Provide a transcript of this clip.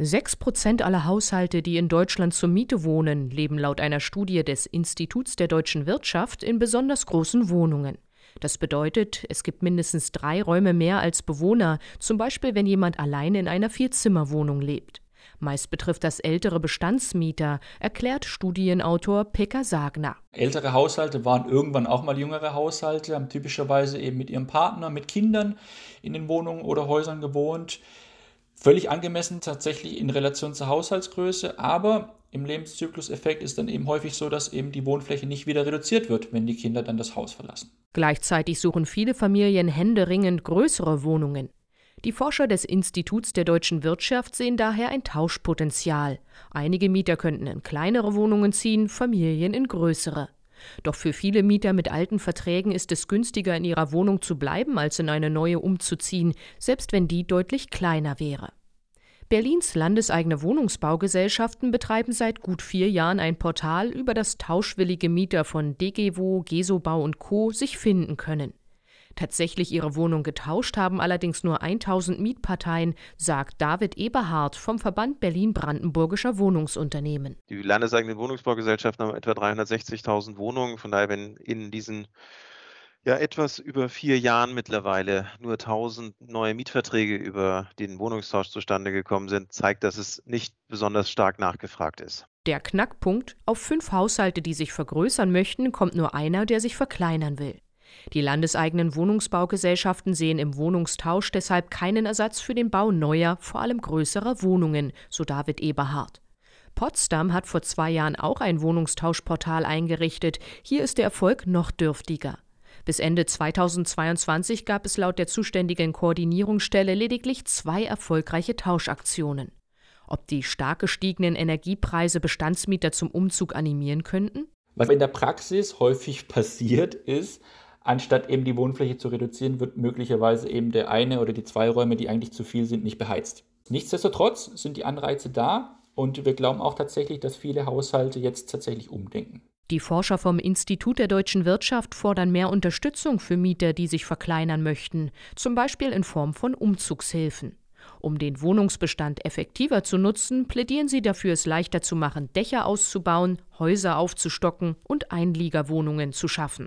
Sechs Prozent aller Haushalte, die in Deutschland zur Miete wohnen, leben laut einer Studie des Instituts der deutschen Wirtschaft in besonders großen Wohnungen. Das bedeutet, es gibt mindestens drei Räume mehr als Bewohner, zum Beispiel wenn jemand allein in einer Vierzimmerwohnung lebt. Meist betrifft das ältere Bestandsmieter, erklärt Studienautor Pekka Sagner. Ältere Haushalte waren irgendwann auch mal jüngere Haushalte, haben typischerweise eben mit ihrem Partner, mit Kindern in den Wohnungen oder Häusern gewohnt. Völlig angemessen tatsächlich in Relation zur Haushaltsgröße, aber im Lebenszykluseffekt ist dann eben häufig so, dass eben die Wohnfläche nicht wieder reduziert wird, wenn die Kinder dann das Haus verlassen. Gleichzeitig suchen viele Familien händeringend größere Wohnungen. Die Forscher des Instituts der deutschen Wirtschaft sehen daher ein Tauschpotenzial. Einige Mieter könnten in kleinere Wohnungen ziehen, Familien in größere. Doch für viele Mieter mit alten Verträgen ist es günstiger, in ihrer Wohnung zu bleiben, als in eine neue umzuziehen, selbst wenn die deutlich kleiner wäre. Berlins landeseigene Wohnungsbaugesellschaften betreiben seit gut vier Jahren ein Portal, über das tauschwillige Mieter von DGWO, Gesobau und Co. sich finden können. Tatsächlich ihre Wohnung getauscht haben allerdings nur 1000 Mietparteien, sagt David Eberhard vom Verband Berlin-Brandenburgischer Wohnungsunternehmen. Die landeseigenen Wohnungsbaugesellschaften haben etwa 360.000 Wohnungen. Von daher, wenn in diesen ja, etwas über vier Jahren mittlerweile nur 1000 neue Mietverträge über den Wohnungstausch zustande gekommen sind, zeigt, dass es nicht besonders stark nachgefragt ist. Der Knackpunkt, auf fünf Haushalte, die sich vergrößern möchten, kommt nur einer, der sich verkleinern will. Die landeseigenen Wohnungsbaugesellschaften sehen im Wohnungstausch deshalb keinen Ersatz für den Bau neuer, vor allem größerer Wohnungen, so David Eberhard. Potsdam hat vor zwei Jahren auch ein Wohnungstauschportal eingerichtet. Hier ist der Erfolg noch dürftiger. Bis Ende 2022 gab es laut der zuständigen Koordinierungsstelle lediglich zwei erfolgreiche Tauschaktionen. Ob die stark gestiegenen Energiepreise Bestandsmieter zum Umzug animieren könnten? Was in der Praxis häufig passiert ist, anstatt eben die Wohnfläche zu reduzieren, wird möglicherweise eben der eine oder die zwei Räume, die eigentlich zu viel sind, nicht beheizt. Nichtsdestotrotz sind die Anreize da und wir glauben auch tatsächlich, dass viele Haushalte jetzt tatsächlich umdenken. Die Forscher vom Institut der deutschen Wirtschaft fordern mehr Unterstützung für Mieter, die sich verkleinern möchten, zum Beispiel in Form von Umzugshilfen. Um den Wohnungsbestand effektiver zu nutzen, plädieren sie dafür, es leichter zu machen, Dächer auszubauen, Häuser aufzustocken und Einliegerwohnungen zu schaffen.